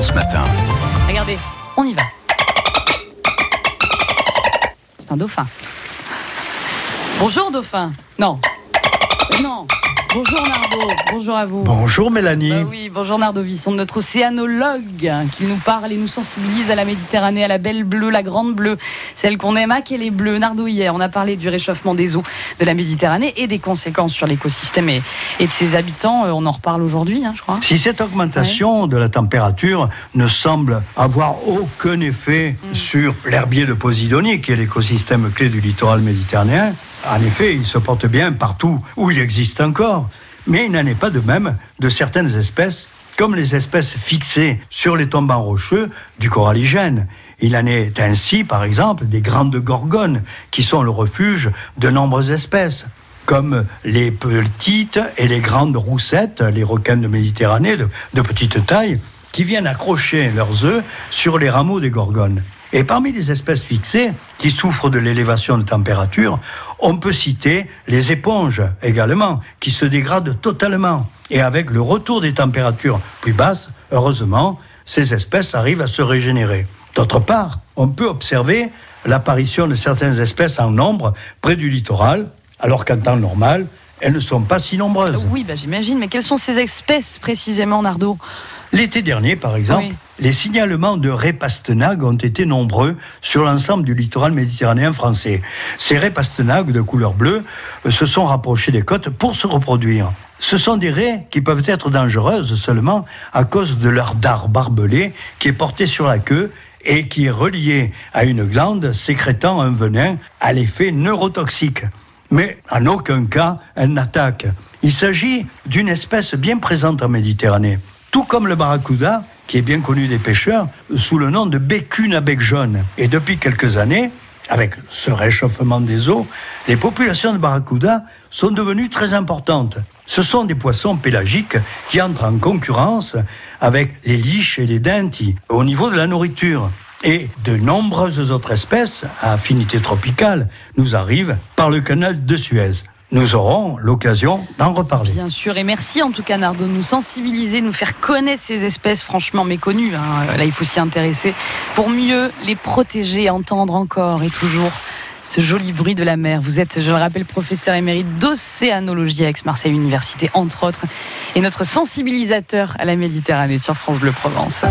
France Matin. Regardez, on y va. C'est un dauphin. Bonjour dauphin. Non. Euh, Non. Bonjour Nardo. Bonjour à vous. Bonjour Mélanie. Bah oui, bonjour Nardo Visson, notre océanologue qui nous parle et nous sensibilise à la Méditerranée, à la belle bleue, la grande bleue, celle qu'on aime. Ah, qu'elle est bleue. Nardo, hier, on a parlé du réchauffement des eaux de la Méditerranée et des conséquences sur l'écosystème et, et de ses habitants. Euh, On en reparle aujourd'hui, hein, je crois. Si cette augmentation de la température ne semble avoir aucun effet Mm. sur l'herbier de Posidonie, qui est l'écosystème clé du littoral méditerranéen, en effet, il se porte bien partout où il existe encore. Mais il n'en est pas de même de certaines espèces, comme les espèces fixées sur les tombants rocheux du coralligène. Il en est ainsi, par exemple, des grandes gorgones, qui sont le refuge de nombreuses espèces comme les petites et les grandes roussettes, les requins de Méditerranée de, petite taille, qui viennent accrocher leurs œufs sur les rameaux des gorgones. Et parmi les espèces fixées qui souffrent de l'élévation de température, on peut citer les éponges également, qui se dégradent totalement. Et avec le retour des températures plus basses, heureusement, ces espèces arrivent à se régénérer. D'autre part, on peut observer l'apparition de certaines espèces en nombre près du littoral, alors qu'en temps normal, elles ne sont pas si nombreuses. Oui, bah, j'imagine, mais quelles sont ces espèces précisément, Nardo? L'été dernier, par exemple, Oui. les signalements de raies pastenagues ont été nombreux sur l'ensemble du littoral méditerranéen français. Ces raies pastenagues de couleur bleue euh, se sont rapprochées des côtes pour se reproduire. Ce sont des raies qui peuvent être dangereuses seulement à cause de leur dard barbelé qui est porté sur la queue et qui est relié à une glande sécrétant un venin à l'effet neurotoxique. Mais en aucun cas, elle n'attaque. Il s'agit d'une espèce bien présente en Méditerranée. Tout comme le barracuda, qui est bien connu des pêcheurs, sous le nom de bécune à bec jaune. Et depuis quelques années, avec ce réchauffement des eaux, les populations de barracuda sont devenues très importantes. Ce sont des poissons pélagiques qui entrent en concurrence avec les liches et les dentis au niveau de la nourriture. Et de nombreuses autres espèces à affinité tropicale nous arrivent par le canal de Suez. Nous aurons l'occasion d'en reparler. Bien sûr, et merci en tout cas Nardo de nous sensibiliser, de nous faire connaître ces espèces franchement méconnues. hein. Là, il faut s'y intéresser pour mieux les protéger, entendre encore et toujours ce joli bruit de la mer. Vous êtes, je le rappelle, professeur émérite d'océanologie à Aix-Marseille Université, entre autres, et notre sensibilisateur à la Méditerranée sur France Bleu Provence.